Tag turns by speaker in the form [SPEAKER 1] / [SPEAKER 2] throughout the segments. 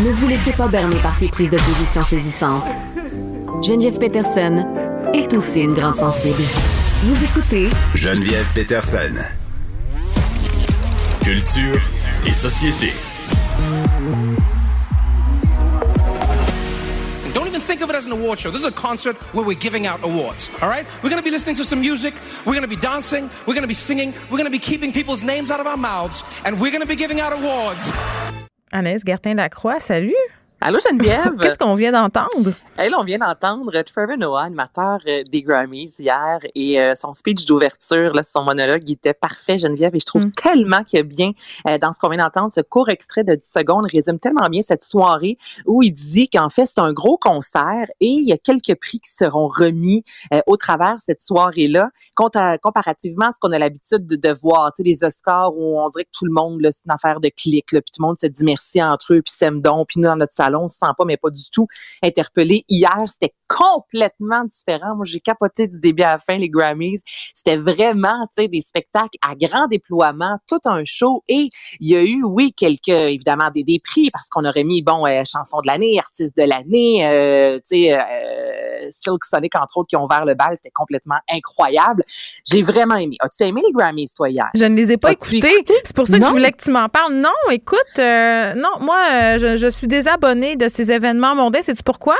[SPEAKER 1] Ne vous laissez pas berner par ces prises de position saisissantes. Geneviève Peterson est aussi une grande sensible. Vous écoutez
[SPEAKER 2] Geneviève Peterson. Culture et société.
[SPEAKER 3] Don't even think of it as an award show. This is a concert where we're giving out awards. All right? We're going to be listening to some music. We're going to be dancing. We're going to be singing. We're going to be keeping people's names out of our mouths. And we're going to be giving out awards.
[SPEAKER 4] Anaïs Gertin-Lacroix, salut.
[SPEAKER 5] Allô Geneviève?
[SPEAKER 4] Qu'est-ce qu'on vient d'entendre?
[SPEAKER 5] Là, on vient d'entendre Trevor Noah, animateur euh, des Grammys hier, et euh, son speech d'ouverture, son monologue, il était parfait, Geneviève, et je trouve
[SPEAKER 4] Mm.
[SPEAKER 5] tellement a bien, euh, dans ce qu'on vient d'entendre, ce court extrait de 10 secondes résume tellement bien cette soirée où il dit qu'en fait, c'est un gros concert et il y a quelques prix qui seront remis euh, au travers de cette soirée-là, comparativement à ce qu'on a l'habitude de, de voir, tu sais, les Oscars où on dirait que tout le monde, c'est une affaire de clics, là, puis tout le monde se dit merci entre eux, puis s'aime donc, puis nous, dans notre on se sent pas, mais pas du tout interpellé. Hier, c'était complètement différent. Moi, j'ai capoté du début à la fin les Grammys. C'était vraiment, tu sais, des spectacles à grand déploiement, tout un show. Et il y a eu, oui, quelques, évidemment, des, des parce qu'on aurait mis, bon, euh, chanson de l'année, artiste de l'année, euh, tu sais, euh, Silk Sonic, entre autres, qui ont ouvert le bal. C'était complètement incroyable. J'ai vraiment aimé. As-tu aimé les Grammys, toi, hier?
[SPEAKER 4] Je ne les ai pas écoutés.
[SPEAKER 5] écouté?
[SPEAKER 4] C'est pour ça que
[SPEAKER 5] Non.
[SPEAKER 4] je voulais que tu m'en parles. Non, écoute, euh, non, moi, euh, je, je suis désabonnée de ces événements mondains. Sais-tu pourquoi?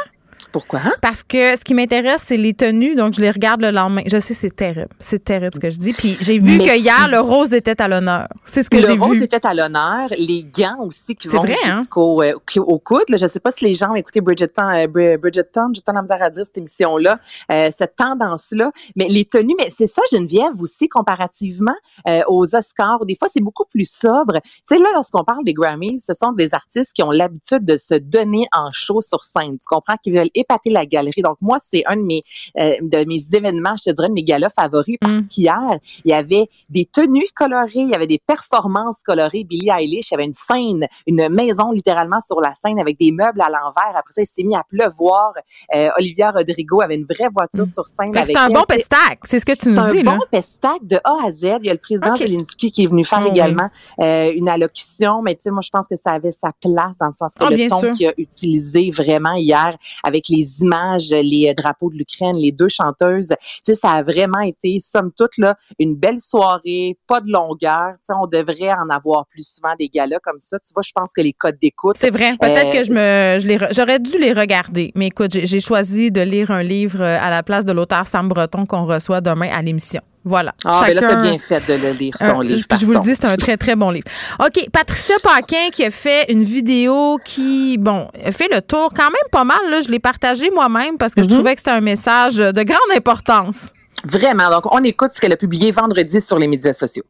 [SPEAKER 5] Pourquoi? hein?
[SPEAKER 4] Parce que ce qui m'intéresse, c'est les tenues, donc je les regarde le lendemain. Je sais, c'est terrible. C'est terrible ce que je dis. Puis j'ai vu que hier, le rose était à l'honneur. C'est ce que
[SPEAKER 5] le
[SPEAKER 4] j'ai
[SPEAKER 5] rose
[SPEAKER 4] vu.
[SPEAKER 5] était à l'honneur, les gants aussi qui vont
[SPEAKER 4] hein?
[SPEAKER 5] jusqu'au euh, au coude. Là, je sais pas si les gens ont écouté Bridgerton, euh, Bridgerton, j'ai tant de misère à dire cette émission-là, euh, cette tendance-là. Mais les tenues, mais c'est ça Geneviève aussi comparativement euh, aux Oscars. Des fois, c'est beaucoup plus sobre. Tu sais là, lorsqu'on parle des Grammys, ce sont des artistes qui ont l'habitude de se donner en show sur scène. Tu comprends qu'ils veulent épater la galerie. Donc moi, c'est un de mes euh, de mes événements, je te dirais, de mes galas favoris parce
[SPEAKER 4] Mm.
[SPEAKER 5] qu'hier, il y avait des tenues colorées, il y avait des performances colorées. Billie Eilish, il y avait une scène, une maison littéralement sur la scène avec des meubles à l'envers. Après ça, il s'est mis à pleuvoir. Euh, Olivia Rodrigo avait une vraie voiture
[SPEAKER 4] Mm.
[SPEAKER 5] sur scène
[SPEAKER 4] c'est un
[SPEAKER 5] elle.
[SPEAKER 4] bon pestac. C'est ce que tu
[SPEAKER 5] c'est
[SPEAKER 4] nous
[SPEAKER 5] un
[SPEAKER 4] dis,
[SPEAKER 5] bon
[SPEAKER 4] là.
[SPEAKER 5] pestac de A à Z. Il y a le président
[SPEAKER 4] Ok.
[SPEAKER 5] Zelensky qui est venu faire
[SPEAKER 4] oui.
[SPEAKER 5] également euh, une allocution, mais tu sais, moi, je pense que ça avait sa place dans le sens que
[SPEAKER 4] Ah,
[SPEAKER 5] le ton qu'il a utilisé vraiment hier avec les images, les euh, drapeaux de l'Ukraine, les deux chanteuses, tu sais, ça a vraiment été, somme toute, là, une belle soirée, pas de longueur. Tu sais, on devrait en avoir plus souvent des galas comme ça. Tu vois, je pense que les codes d'écoute,
[SPEAKER 4] C'est vrai. Peut-être
[SPEAKER 5] Euh,
[SPEAKER 4] que je me, je les j'aurais dû les regarder. Mais écoute, j'ai j'ai choisi de lire un livre euh, à la place de l'auteur Sam Breton qu'on reçoit demain à l'émission. Voilà.
[SPEAKER 5] ah, ben là, t'as
[SPEAKER 4] Chacun-
[SPEAKER 5] bien fait de le lire, son
[SPEAKER 4] Un-
[SPEAKER 5] livre.
[SPEAKER 4] puis je vous le dis, c'est un très, très bon livre. OK, Patricia Paquin qui a fait une vidéo qui, bon, a fait le tour quand même pas mal. Là. Je l'ai partagé moi-même parce que je
[SPEAKER 5] Mhm.
[SPEAKER 4] trouvais que c'était un message de grande importance.
[SPEAKER 5] Vraiment. Donc, on écoute ce qu'elle a publié vendredi sur les médias sociaux.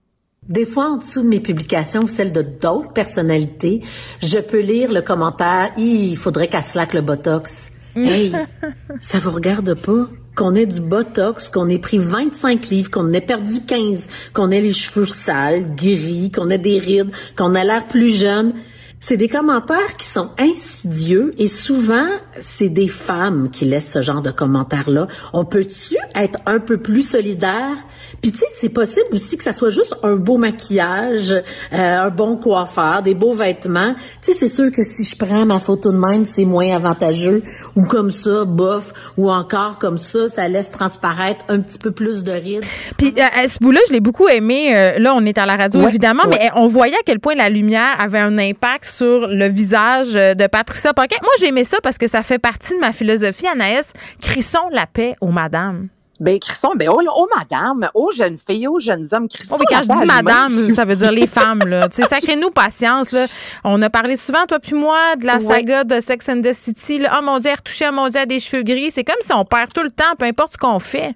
[SPEAKER 6] Des fois, en dessous de mes publications ou celles de d'autres personnalités, je peux lire le commentaire il faudrait qu'elle slack le botox. Hey, ça vous regarde pas? Qu'on ait du botox, qu'on ait pris 25 livres, qu'on ait perdu 15, qu'on ait les cheveux sales, gris, qu'on ait des rides, qu'on a l'air plus jeune. C'est des commentaires qui sont insidieux et souvent, c'est des femmes qui laissent ce genre de commentaires-là. On peut-tu être un peu plus solidaire? Puis tu sais, c'est possible aussi que ça soit juste un beau maquillage, euh, un bon coiffeur, des beaux vêtements. Tu sais, c'est sûr que si je prends ma photo de même, c'est moins avantageux. Ou comme ça, bof. Ou encore comme ça, ça laisse transparaître un petit peu plus de rides.
[SPEAKER 4] Puis euh, à ce bout-là, je l'ai beaucoup aimé. Euh, là, on est à la radio,
[SPEAKER 5] Ouais,
[SPEAKER 4] évidemment,
[SPEAKER 5] ouais.
[SPEAKER 4] mais on voyait à quel point la lumière avait un impact sur le visage euh, de Patricia Paquin. Moi, j'ai aimé ça parce que ça fait partie de ma philosophie, Anaïs. Crissons la paix aux madames.
[SPEAKER 5] Ben, crissons, ben, oh, oh, madame, aux jeunes filles, aux jeunes hommes, crissons.
[SPEAKER 4] Oh, mais quand je dis
[SPEAKER 5] à
[SPEAKER 4] madame, ça veut dire les femmes, là. Tu sais, sacrez-nous patience, là. On a parlé souvent, toi puis moi, de la saga de Sex and the City, là. Oh mon Dieu, elle retouché, oh mon Dieu, a des cheveux gris. C'est comme si on perd tout le temps, peu importe ce qu'on fait.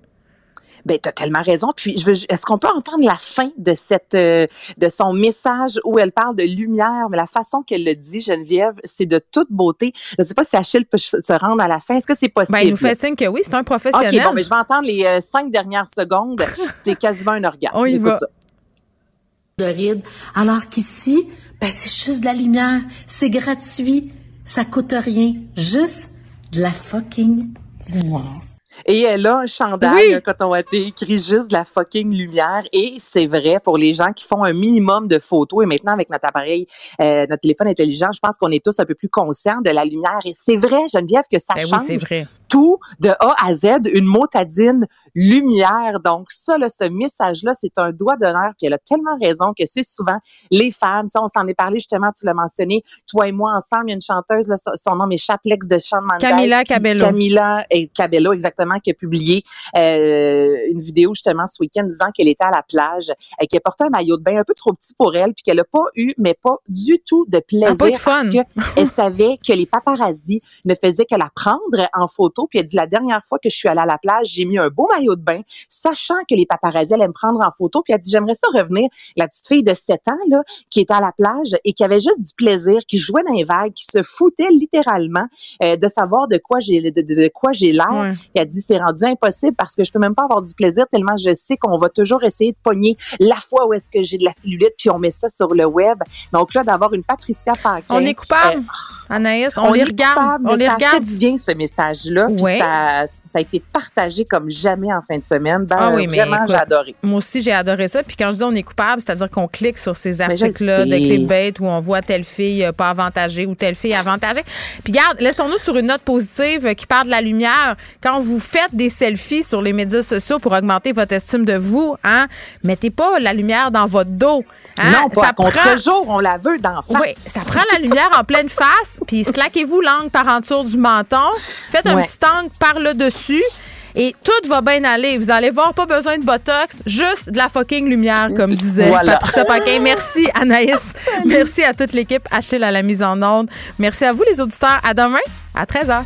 [SPEAKER 5] Ben, t'as tellement raison. Puis, je veux, est-ce qu'on peut entendre la fin de cette, euh, de son message où elle parle de lumière, mais la façon qu'elle le dit, Geneviève, c'est de toute beauté. Je ne sais pas si Achille peut se se rendre à la fin. Est-ce que c'est possible?
[SPEAKER 4] Ben, il nous fait signe que oui, c'est un professionnel.
[SPEAKER 5] OK, bon, mais je vais entendre les euh, cinq dernières secondes. C'est quasiment un orgasme.
[SPEAKER 4] On y
[SPEAKER 5] Écoute
[SPEAKER 4] va.
[SPEAKER 5] ça.
[SPEAKER 6] de rides. Alors qu'ici, ben, c'est juste de la lumière. C'est gratuit. Ça coûte rien. Juste de la fucking lumière.
[SPEAKER 5] Et elle a un chandail,
[SPEAKER 4] Oui.
[SPEAKER 5] un coton watté, écrit juste de la fucking lumière. Et c'est vrai pour les gens qui font un minimum de photos. Et maintenant, avec notre appareil, euh, notre téléphone intelligent, je pense qu'on est tous un peu plus conscients de la lumière. Et c'est vrai, Geneviève, que ça
[SPEAKER 4] Ben oui,
[SPEAKER 5] change
[SPEAKER 4] c'est vrai.
[SPEAKER 5] Tout de A à Z, une motadine lumière. Donc ça, là, ce message-là, c'est un doigt d'honneur. Puis elle a tellement raison que c'est souvent les femmes. Tu sais, on s'en est parlé justement, tu l'as mentionné, toi et moi ensemble. Il y a une chanteuse, là, son- nom m'échappe, l'ex de Shawn Mendes.
[SPEAKER 4] Camila Cabello.
[SPEAKER 5] Camila et Cabello, exactement, qui a publié euh, une vidéo justement ce week-end disant qu'elle était à la plage, et qu'elle portait un maillot de bain un peu trop petit pour elle, puis qu'elle n'a pas eu, mais pas du tout de plaisir
[SPEAKER 4] Ah, pas eu de fun.
[SPEAKER 5] parce que elle savait que les paparazzis ne faisaient que la prendre en photo. Puis elle dit la dernière fois que je suis allée à la plage, j'ai mis un beau maillot de bain, sachant que les paparazzis allaient me prendre en photo. Puis elle dit j'aimerais ça revenir la petite fille de 7 ans là qui était à la plage et qui avait juste du plaisir, qui jouait dans les vagues, qui se foutait littéralement euh, de savoir de quoi j'ai de, de- de quoi j'ai l'air.
[SPEAKER 4] Ouais.
[SPEAKER 5] Elle dit c'est rendu impossible parce que je peux même pas avoir du plaisir tellement je sais qu'on va toujours essayer de pogner la fois où est-ce que j'ai de la cellulite puis on met ça sur le web. Donc là d'avoir une Patricia Paquin.
[SPEAKER 4] On est coupable,
[SPEAKER 5] euh,
[SPEAKER 4] Anaïs. On, les
[SPEAKER 5] est
[SPEAKER 4] regarde.
[SPEAKER 5] coupable,
[SPEAKER 4] on les regarde.
[SPEAKER 5] bien ce message-là. Puis
[SPEAKER 4] Ouais.
[SPEAKER 5] Ça, ça a été partagé comme jamais en fin de semaine. Ben,
[SPEAKER 4] Ah oui, mais
[SPEAKER 5] vraiment, j'ai adoré.
[SPEAKER 4] Moi aussi, j'ai adoré ça. Puis quand je dis on est coupable, c'est-à-dire qu'on clique sur ces articles-là de
[SPEAKER 5] sais.
[SPEAKER 4] clickbait où on voit telle fille euh, pas avantagée ou telle fille avantagée. Puis garde, laissons-nous sur une note positive euh, qui parle de la lumière. Quand vous faites des selfies sur les médias sociaux pour augmenter votre estime de vous, hein, mettez pas la lumière dans votre dos. Hein?
[SPEAKER 5] non, pas
[SPEAKER 4] ça prend,
[SPEAKER 5] contre-jour, on la veut d'en face.
[SPEAKER 4] oui, ça prend la lumière en pleine face, puis slaquez-vous l'angle par en dessous du menton, faites un petit par le dessus. Et tout va bien aller. Vous allez voir, pas besoin de botox, juste de la fucking lumière, comme disait
[SPEAKER 5] Voilà.
[SPEAKER 4] Patricia Paquin. Merci, Anaïs. Merci à toute l'équipe. Achille à la mise en onde. Merci à vous, les auditeurs. À demain, à 13h.